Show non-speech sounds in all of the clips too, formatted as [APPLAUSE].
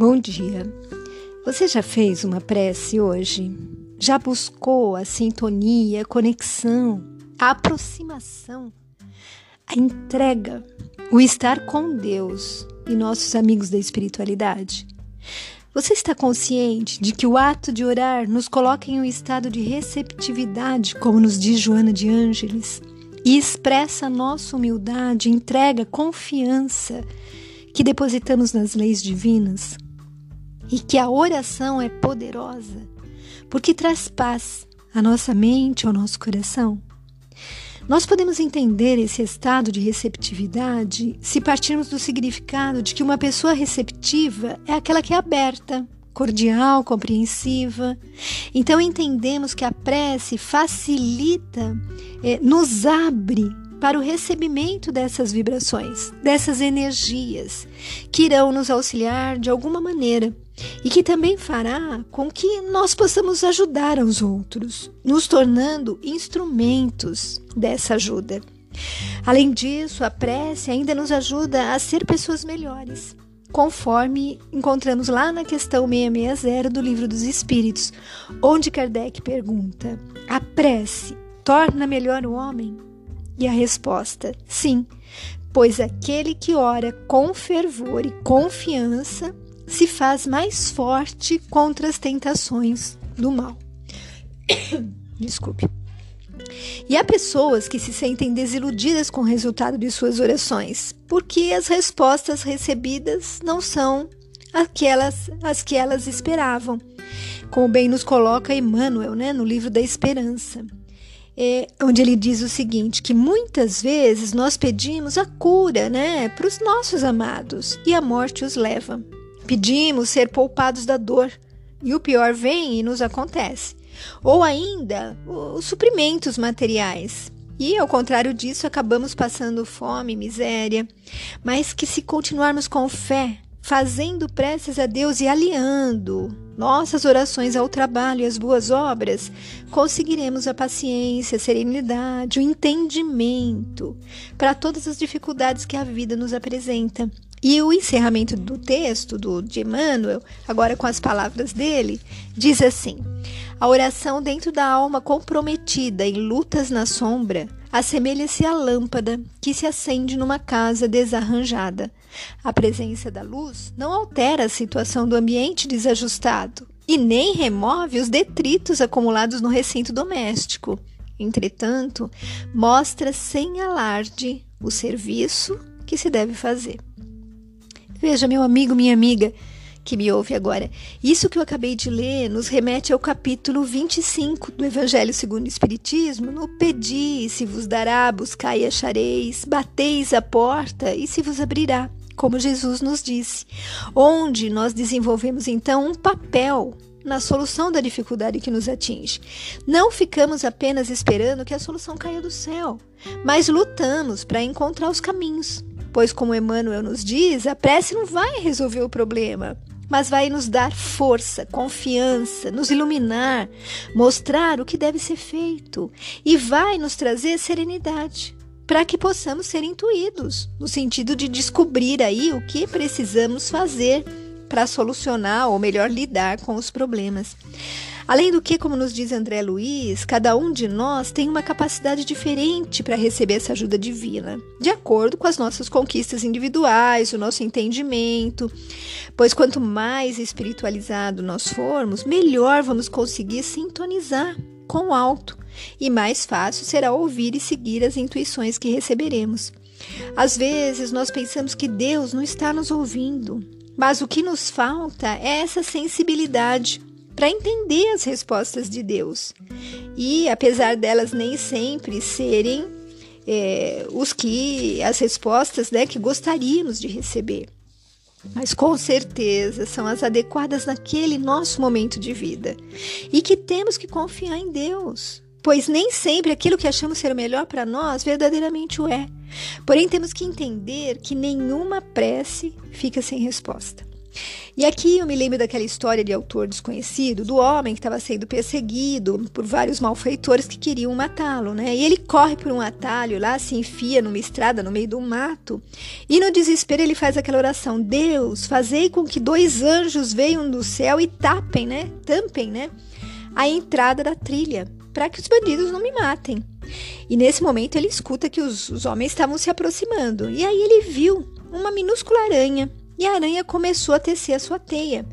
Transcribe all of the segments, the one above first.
Bom dia. Você já fez uma prece hoje? Já buscou a sintonia, a conexão, a aproximação, a entrega, o estar com Deus e nossos amigos da espiritualidade? Você está consciente de que o ato de orar nos coloca em um estado de receptividade, como nos diz Joana de Ângeles, e expressa nossa humildade, entrega, confiança que depositamos nas leis divinas? E que a oração é poderosa porque traz paz à nossa mente, ao nosso coração. Nós podemos entender esse estado de receptividade se partirmos do significado de que uma pessoa receptiva é aquela que é aberta, cordial, compreensiva. Então entendemos que a prece facilita, eh, nos abre para o recebimento dessas vibrações, dessas energias que irão nos auxiliar de alguma maneira e que também fará com que nós possamos ajudar aos outros, nos tornando instrumentos dessa ajuda. Além disso, a prece ainda nos ajuda a ser pessoas melhores, conforme encontramos lá na questão 660 do Livro dos Espíritos, onde Kardec pergunta: a prece torna melhor o homem? E a resposta: sim, pois aquele que ora com fervor e confiança se faz mais forte contra as tentações do mal. [COUGHS] Desculpe. E há pessoas que se sentem desiludidas com o resultado de suas orações, porque as respostas recebidas não são aquelas as que elas esperavam. Como bem nos coloca Emmanuel, né, no livro da Esperança é, onde ele diz o seguinte: que muitas vezes nós pedimos a cura né, para os nossos amados e a morte os leva. Pedimos ser poupados da dor e o pior vem e nos acontece. Ou ainda os suprimentos materiais. E ao contrário disso, acabamos passando fome, miséria, mas que se continuarmos com fé, fazendo preces a Deus e aliando nossas orações ao trabalho e às boas obras, conseguiremos a paciência, a serenidade, o entendimento para todas as dificuldades que a vida nos apresenta. E o encerramento do texto do, de Emmanuel, agora com as palavras dele, diz assim: A oração dentro da alma comprometida em lutas na sombra assemelha-se à lâmpada que se acende numa casa desarranjada. A presença da luz não altera a situação do ambiente desajustado e nem remove os detritos acumulados no recinto doméstico. Entretanto, mostra sem alarde o serviço que se deve fazer. Veja, meu amigo, minha amiga, que me ouve agora. Isso que eu acabei de ler nos remete ao capítulo 25 do Evangelho segundo o Espiritismo, no Pedi, se vos dará, buscai e achareis, bateis a porta e se vos abrirá, como Jesus nos disse, onde nós desenvolvemos então um papel na solução da dificuldade que nos atinge. Não ficamos apenas esperando que a solução caia do céu, mas lutamos para encontrar os caminhos Pois, como Emmanuel nos diz, a prece não vai resolver o problema, mas vai nos dar força, confiança, nos iluminar, mostrar o que deve ser feito e vai nos trazer serenidade para que possamos ser intuídos, no sentido de descobrir aí o que precisamos fazer para solucionar ou melhor lidar com os problemas. Além do que, como nos diz André Luiz, cada um de nós tem uma capacidade diferente para receber essa ajuda divina, de acordo com as nossas conquistas individuais, o nosso entendimento. Pois quanto mais espiritualizado nós formos, melhor vamos conseguir sintonizar com o alto e mais fácil será ouvir e seguir as intuições que receberemos. Às vezes nós pensamos que Deus não está nos ouvindo, mas o que nos falta é essa sensibilidade para entender as respostas de Deus. E apesar delas nem sempre serem é, os que as respostas né, que gostaríamos de receber, mas com certeza são as adequadas naquele nosso momento de vida e que temos que confiar em Deus. Pois nem sempre aquilo que achamos ser o melhor para nós verdadeiramente o é. Porém, temos que entender que nenhuma prece fica sem resposta. E aqui eu me lembro daquela história de autor desconhecido, do homem que estava sendo perseguido por vários malfeitores que queriam matá-lo, né? E ele corre por um atalho lá, se enfia numa estrada no meio do mato, e no desespero ele faz aquela oração: Deus, fazei com que dois anjos venham do céu e tapem, né? Tampem, né? A entrada da trilha, para que os bandidos não me matem. E nesse momento ele escuta que os, os homens estavam se aproximando. E aí ele viu uma minúscula aranha e a aranha começou a tecer a sua teia.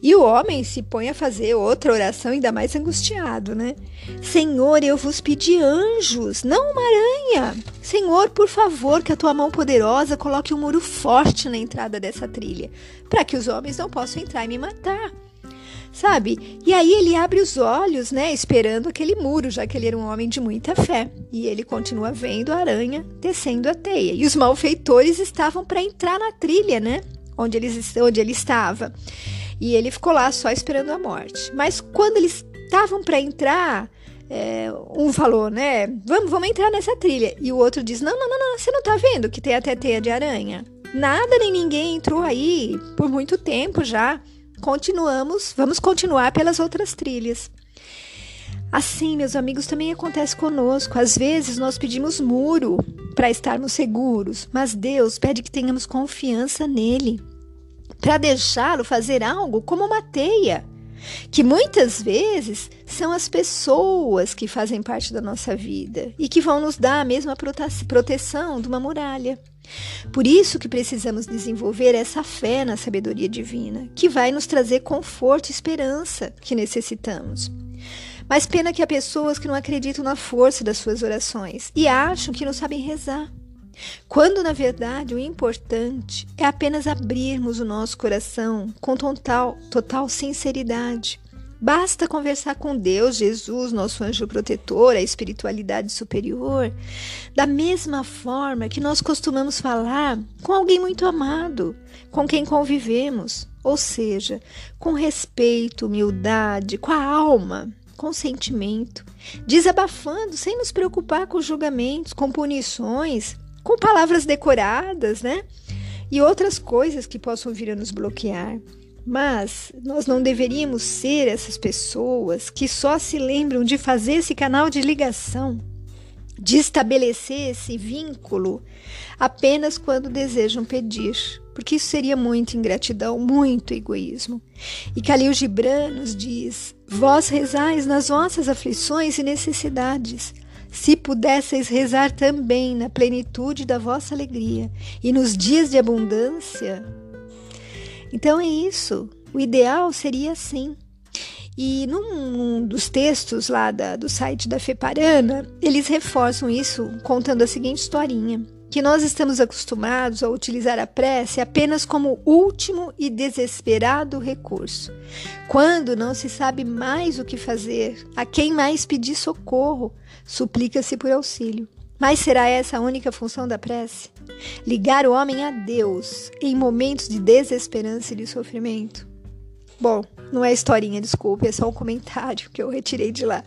E o homem se põe a fazer outra oração ainda mais angustiado, né? Senhor, eu vos pedi anjos, não uma aranha. Senhor, por favor, que a tua mão poderosa coloque um muro forte na entrada dessa trilha, para que os homens não possam entrar e me matar sabe? E aí ele abre os olhos, né, esperando aquele muro, já que ele era um homem de muita fé. E ele continua vendo a aranha descendo a teia. E os malfeitores estavam para entrar na trilha, né, onde, eles, onde ele estava. E ele ficou lá só esperando a morte. Mas quando eles estavam para entrar, é, um falou, né, vamos, vamos entrar nessa trilha. E o outro diz, não, não, não, não, você não tá vendo que tem até teia de aranha? Nada nem ninguém entrou aí por muito tempo já continuamos, vamos continuar pelas outras trilhas. Assim, meus amigos, também acontece conosco. Às vezes nós pedimos muro para estarmos seguros, mas Deus pede que tenhamos confiança nele, para deixá-lo fazer algo como uma teia, que muitas vezes são as pessoas que fazem parte da nossa vida e que vão nos dar a mesma proteção de uma muralha. Por isso que precisamos desenvolver essa fé na sabedoria divina, que vai nos trazer conforto e esperança que necessitamos. Mas pena que há pessoas que não acreditam na força das suas orações e acham que não sabem rezar. Quando, na verdade, o importante é apenas abrirmos o nosso coração com total, total sinceridade Basta conversar com Deus, Jesus, nosso anjo protetor, a espiritualidade superior, da mesma forma que nós costumamos falar com alguém muito amado, com quem convivemos, ou seja, com respeito, humildade, com a alma, com sentimento, desabafando, sem nos preocupar com julgamentos, com punições, com palavras decoradas, né? E outras coisas que possam vir a nos bloquear. Mas nós não deveríamos ser essas pessoas que só se lembram de fazer esse canal de ligação, de estabelecer esse vínculo apenas quando desejam pedir, porque isso seria muito ingratidão, muito egoísmo. E Khalil Gibran nos diz: Vós rezais nas vossas aflições e necessidades. Se pudesseis rezar também na plenitude da vossa alegria e nos dias de abundância, então é isso. O ideal seria assim. E num, num dos textos lá da, do site da Feparana, eles reforçam isso contando a seguinte historinha: que nós estamos acostumados a utilizar a prece apenas como último e desesperado recurso. Quando não se sabe mais o que fazer, a quem mais pedir socorro, suplica-se por auxílio. Mas será essa a única função da prece? Ligar o homem a Deus em momentos de desesperança e de sofrimento? Bom, não é historinha, desculpe, é só um comentário que eu retirei de lá.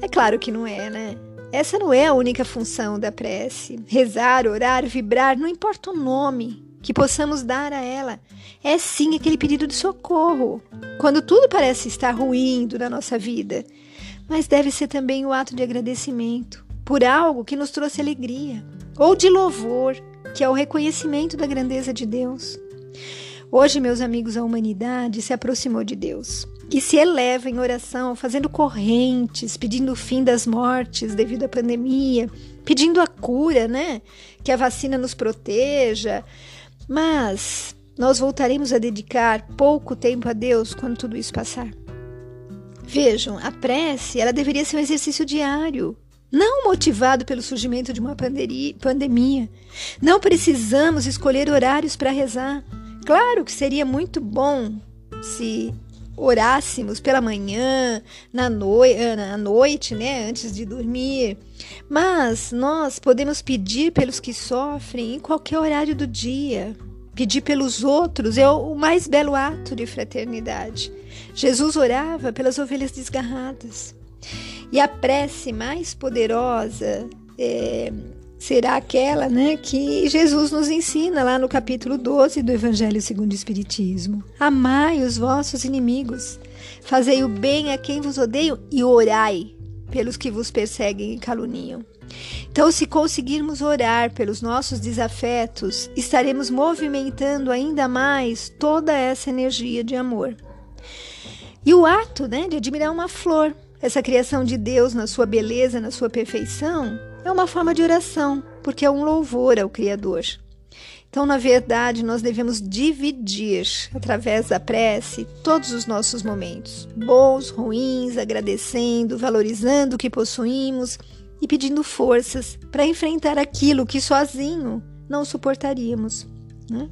É claro que não é, né? Essa não é a única função da prece. Rezar, orar, vibrar, não importa o nome que possamos dar a ela. É sim aquele pedido de socorro, quando tudo parece estar ruindo na nossa vida. Mas deve ser também o ato de agradecimento, por algo que nos trouxe alegria, ou de louvor, que é o reconhecimento da grandeza de Deus. Hoje, meus amigos, a humanidade se aproximou de Deus e se eleva em oração, fazendo correntes, pedindo o fim das mortes devido à pandemia, pedindo a cura, né? Que a vacina nos proteja. Mas nós voltaremos a dedicar pouco tempo a Deus quando tudo isso passar. Vejam, a prece, ela deveria ser um exercício diário, não motivado pelo surgimento de uma pandemia. Não precisamos escolher horários para rezar. Claro que seria muito bom se orássemos pela manhã, na, eh, na noite, né, antes de dormir. Mas nós podemos pedir pelos que sofrem em qualquer horário do dia. Pedir pelos outros é o mais belo ato de fraternidade. Jesus orava pelas ovelhas desgarradas. E a prece mais poderosa é, será aquela né, que Jesus nos ensina lá no capítulo 12 do Evangelho segundo o Espiritismo. Amai os vossos inimigos, fazei o bem a quem vos odeia e orai pelos que vos perseguem e caluniam. Então, se conseguirmos orar pelos nossos desafetos, estaremos movimentando ainda mais toda essa energia de amor. E o ato né, de admirar uma flor, essa criação de Deus na sua beleza, na sua perfeição, é uma forma de oração, porque é um louvor ao Criador. Então, na verdade, nós devemos dividir, através da prece, todos os nossos momentos, bons, ruins, agradecendo, valorizando o que possuímos e pedindo forças para enfrentar aquilo que sozinho não suportaríamos. Né?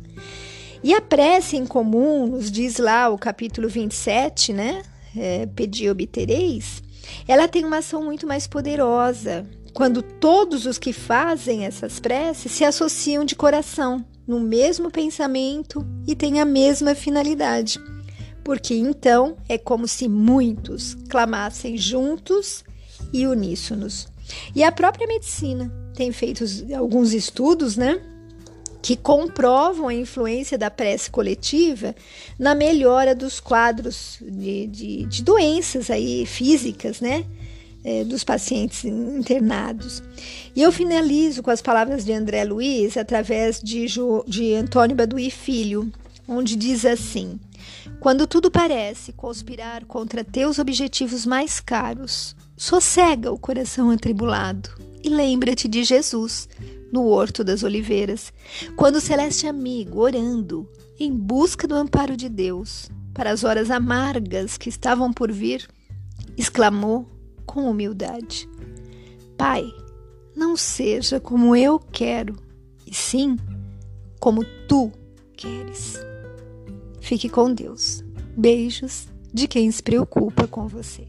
E a prece em comum, nos diz lá o capítulo 27, né? É, Pedi obtereis, ela tem uma ação muito mais poderosa quando todos os que fazem essas preces se associam de coração, no mesmo pensamento e têm a mesma finalidade. Porque então é como se muitos clamassem juntos e uníssonos. E a própria medicina tem feito alguns estudos, né? que comprovam a influência da prece coletiva na melhora dos quadros de, de, de doenças aí físicas, né? É, dos pacientes internados. E eu finalizo com as palavras de André Luiz através de, jo, de Antônio Baduí Filho, onde diz assim: Quando tudo parece conspirar contra teus objetivos mais caros, sossega o coração atribulado e lembra-te de Jesus no Horto das Oliveiras, quando o celeste amigo, orando, em busca do amparo de Deus, para as horas amargas que estavam por vir, exclamou com humildade: Pai, não seja como eu quero, e sim como tu queres. Fique com Deus. Beijos de quem se preocupa com você.